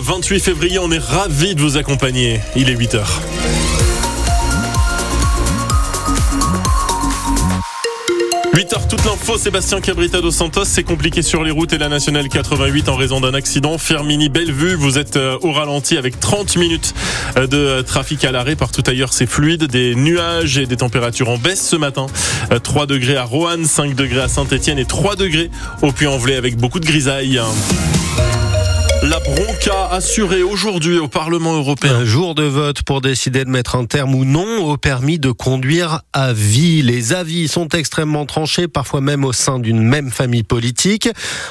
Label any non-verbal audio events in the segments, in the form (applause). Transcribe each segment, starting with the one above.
28 février, on est ravis de vous accompagner. Il est 8h. h toute l'info, Sébastien Cabrita dos Santos, c'est compliqué sur les routes et la nationale 88 en raison d'un accident. Firmini Bellevue, vous êtes euh, au ralenti avec 30 minutes euh, de trafic à l'arrêt. Partout ailleurs, c'est fluide, des nuages et des températures en baisse ce matin. 3 euh, degrés à Roanne, 5 degrés à Saint-Etienne et 3 degrés au Puy-en-Velay avec beaucoup de grisailles. La bronca assurée aujourd'hui au Parlement européen. Un jour de vote pour décider de mettre un terme ou non au permis de conduire à vie. Les avis sont extrêmement tranchés, parfois même au sein d'une même famille politique.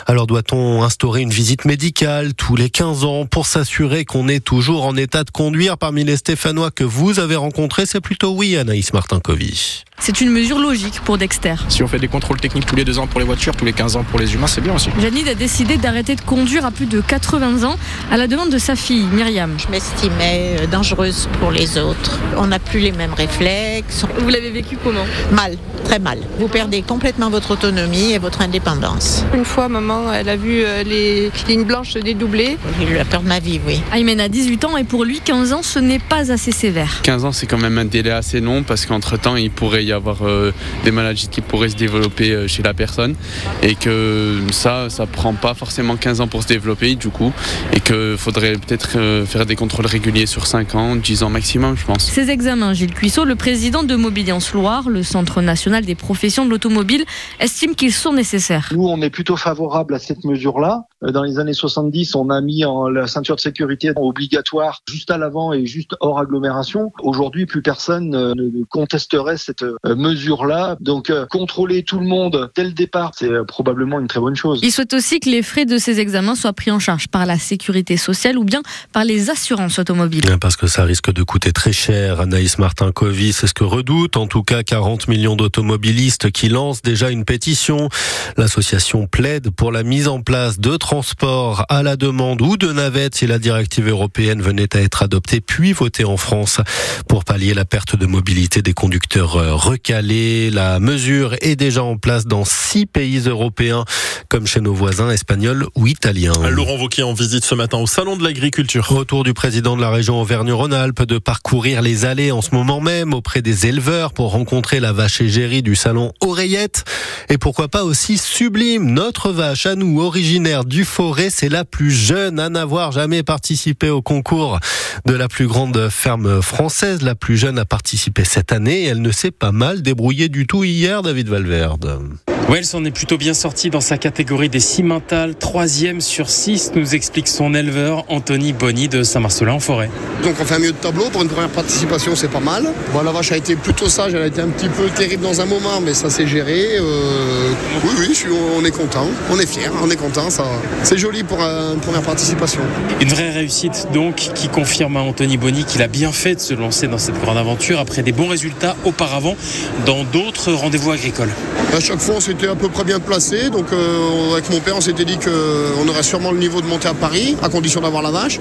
Alors doit-on instaurer une visite médicale tous les 15 ans pour s'assurer qu'on est toujours en état de conduire? Parmi les Stéphanois que vous avez rencontrés, c'est plutôt oui, Anaïs Martin-Covy. C'est une mesure logique pour Dexter. Si on fait des contrôles techniques tous les deux ans pour les voitures, tous les 15 ans pour les humains, c'est bien aussi. Janine a décidé d'arrêter de conduire à plus de 80 ans à la demande de sa fille, Myriam. Je m'estimais euh, dangereuse pour les autres. On n'a plus les mêmes réflexes. Vous l'avez vécu comment? Mal, très mal. Vous perdez complètement votre autonomie et votre indépendance. Une fois, maman, elle a vu euh, les lignes blanches dédoubler. J'ai eu la peur de ma vie, oui. Aymen a 18 ans et pour lui, 15 ans, ce n'est pas assez sévère. 15 ans, c'est quand même un délai assez long parce qu'entre-temps, il pourrait y avoir euh, des maladies qui pourraient se développer euh, chez la personne et que ça, ça prend pas forcément 15 ans pour se développer du coup et qu'il faudrait peut-être euh, faire des contrôles réguliers sur 5 ans, 10 ans maximum, je pense. Ces examens, Gilles Cuissot, le président de Mobiliance Loire, le Centre national des professions de l'automobile, estime qu'ils sont nécessaires. Nous, on est plutôt favorable à cette mesure-là. Dans les années 70, on a mis en la ceinture de sécurité obligatoire juste à l'avant et juste hors agglomération. Aujourd'hui, plus personne ne contesterait cette mesure-là. Donc euh, contrôler tout le monde dès le départ, c'est euh, probablement une très bonne chose. Il souhaite aussi que les frais de ces examens soient pris en charge par la sécurité sociale ou bien par les assurances automobiles. Parce que ça risque de coûter très cher. Anaïs Martin-Covy, c'est ce que redoute en tout cas 40 millions d'automobilistes qui lancent déjà une pétition. L'association plaide pour la mise en place de transports à la demande ou de navettes si la directive européenne venait à être adoptée puis votée en France pour pallier la perte de mobilité des conducteurs recalés. La mesure est déjà en place dans six pays européens, comme chez nos voisins espagnols ou italiens. Laurent Wauquiez en visite ce matin au Salon de l'Agriculture. Autour du président de la région Auvergne-Rhône-Alpes de parcourir les allées en ce moment même auprès des éleveurs pour rencontrer la vache égérie du salon Oreillette. Et pourquoi pas aussi Sublime, notre vache à nous, originaire du Forêt, c'est la plus jeune à n'avoir jamais participé au concours de la plus grande ferme française. La plus jeune a participé cette année elle ne s'est pas mal débrouillée du tout hier, David Valverde. Ouais, elle s'en est plutôt bien sortie dans sa catégorie des cimentales, troisième sur six, nous explique son éleveur Anthony Bonny de Saint-Marcelin en forêt. Donc on fait un milieu de tableau pour une première participation, c'est pas mal. Bon, la vache a été plutôt sage, elle a été un petit peu terrible dans un moment, mais ça s'est géré. Euh, oui, oui, on est content, on est fiers, on est content, ça, c'est joli pour une première participation. Une vraie réussite donc qui confirme à Anthony Bonny qu'il a bien fait de se lancer dans cette grande aventure après des bons résultats auparavant dans d'autres rendez-vous agricoles. À chaque fois, on s'est était à peu près bien placé. Donc euh, avec mon père, on s'était dit qu'on aurait sûrement le niveau de monter à Paris, à condition d'avoir la vache.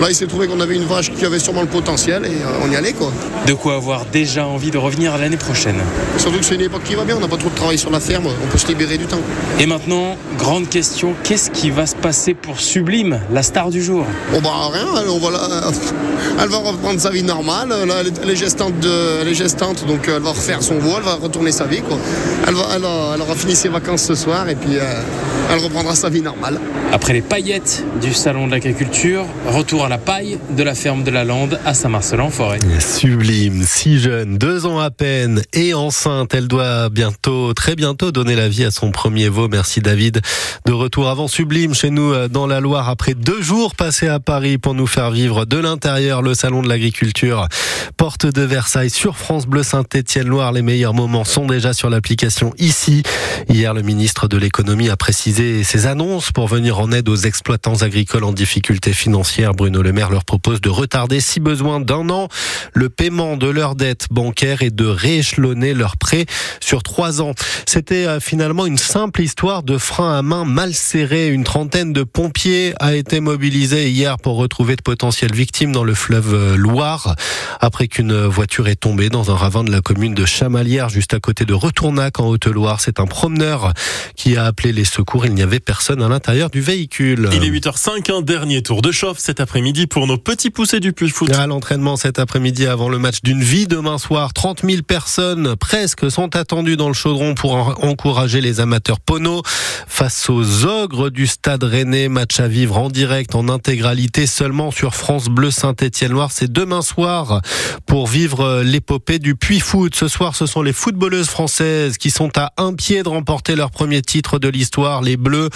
Là, il s'est trouvé qu'on avait une vache qui avait sûrement le potentiel et euh, on y allait quoi. De quoi avoir déjà envie de revenir l'année prochaine. Surtout que c'est une époque qui va bien, on n'a pas trop de travail sur la ferme, on peut se libérer du temps. Et maintenant, grande question, qu'est-ce qui va se passer pour Sublime, la star du jour? Bon bah rien, elle, on va (laughs) elle va reprendre sa vie normale. Là, elle, est gestante de... elle est gestante, donc elle va refaire son vol, elle va retourner sa vie. Quoi. Elle, va, elle, elle aura fini ses vacances ce soir et puis euh, elle reprendra sa vie normale. Après les paillettes du salon de l'agriculture, retour à la paille de la ferme de la Lande à Saint-Marcelin-en-Forêt. Sublime, si jeune, deux ans à peine et enceinte, elle doit bientôt, très bientôt donner la vie à son premier veau. Merci David. De retour avant Sublime chez nous euh, dans la Loire après deux jours passés à Paris pour nous faire vivre de l'intérieur le salon de l'agriculture. Porte de Versailles sur France Bleu Saint-Étienne-Loire. Les meilleurs moments sont déjà sur l'application ici. Hier, le ministre de l'économie a précisé ses annonces pour venir en aide aux exploitants agricoles en difficulté financière. Bruno Le Maire leur propose de retarder, si besoin, d'un an le paiement de leurs dettes bancaires et de rééchelonner leurs prêts sur trois ans. C'était euh, finalement une simple histoire de frein à main mal serré. Une trentaine de pompiers a été mobilisée hier pour retrouver de potentielles victimes dans le fleuve euh, Loire après qu'une voiture est tombée dans un ravin de la commune de Chamalières juste à côté de Retournac en Haute-Loire. C'est un promeneur qui a appelé les secours. Il n'y avait personne à l'intérieur du véhicule. Il est 8h05, un dernier tour de chauffe cet après-midi pour nos petits poussés du Puy Foot. À l'entraînement cet après-midi avant le match d'une vie demain soir, 30 000 personnes presque sont attendues dans le chaudron pour encourager les amateurs pono face aux ogres du stade rennais. Match à vivre en direct, en intégralité, seulement sur France Bleu Saint-Étienne-Loire. C'est demain soir pour vivre l'épopée du Puy Foot. Ce soir, ce sont les footballeuses françaises qui sont à un pied de remporter leur premier titre de l'histoire. Les Bleus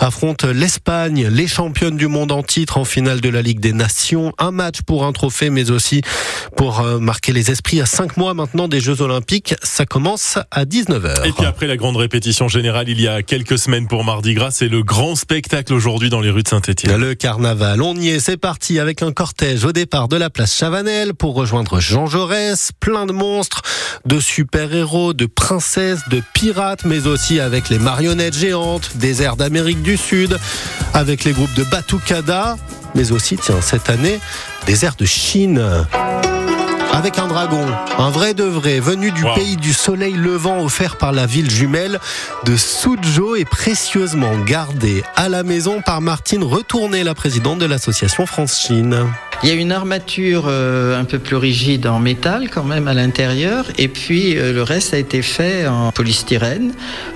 affrontent l'Espagne, les championnes du monde en titre en finale de la Ligue des Nations. Un match pour un trophée, mais aussi pour euh, marquer les esprits à cinq mois maintenant des Jeux Olympiques. Ça commence à 19h. Et puis après la grande répétition générale il y a quelques semaines pour Mardi Gras, c'est le grand spectacle aujourd'hui dans les rues de Saint-Étienne. Le carnaval, on y est, c'est parti avec un cortège au départ de la place Chavanel pour rejoindre Jean Jaurès, plein de monstres, de super-héros, de princesses, de pirates, mais aussi avec les marionnettes géantes, des airs d'Amérique du Sud, avec les groupes de Batucada, mais aussi, tiens, cette année, des airs de Chine avec un dragon, un vrai de vrai, venu du pays du soleil levant offert par la ville jumelle de Suzhou et précieusement gardé à la maison par Martine Retourné, la présidente de l'association France-Chine. Il y a une armature euh, un peu plus rigide en métal quand même à l'intérieur et puis euh, le reste a été fait en polystyrène,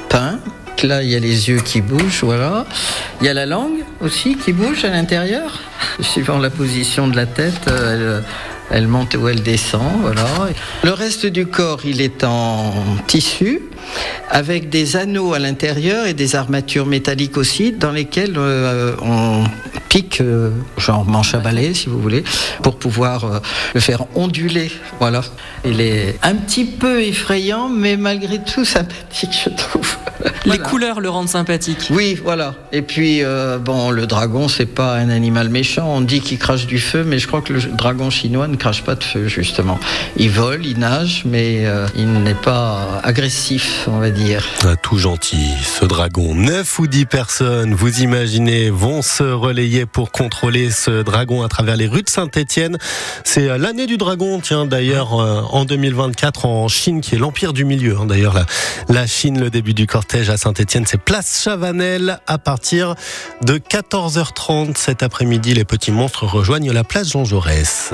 peint Là, il y a les yeux qui bougent, voilà. Il y a la langue aussi qui bouge à l'intérieur, (laughs) suivant la position de la tête. Euh, elle monte ou elle descend, voilà. Le reste du corps, il est en tissu, avec des anneaux à l'intérieur et des armatures métalliques aussi, dans lesquelles euh, on pique, euh, genre manche à balai, si vous voulez, pour pouvoir euh, le faire onduler, voilà. Il est un petit peu effrayant, mais malgré tout sympathique, je trouve. Les couleurs le rendent sympathique. Oui, voilà. Et puis, bon, le dragon, c'est pas un animal méchant. On dit qu'il crache du feu, mais je crois que le dragon chinois ne crache pas de feu, justement. Il vole, il nage, mais euh, il n'est pas agressif, on va dire. Ah, tout gentil, ce dragon. 9 ou 10 personnes, vous imaginez, vont se relayer pour contrôler ce dragon à travers les rues de Saint-Étienne. C'est euh, l'année du dragon, tiens, d'ailleurs, euh, en 2024 en Chine, qui est l'empire du milieu. Hein. D'ailleurs, la, la Chine, le début du cortège à Saint-Étienne, c'est place Chavanel à partir de 14h30 cet après-midi. Les petits monstres rejoignent la place Jean Jaurès.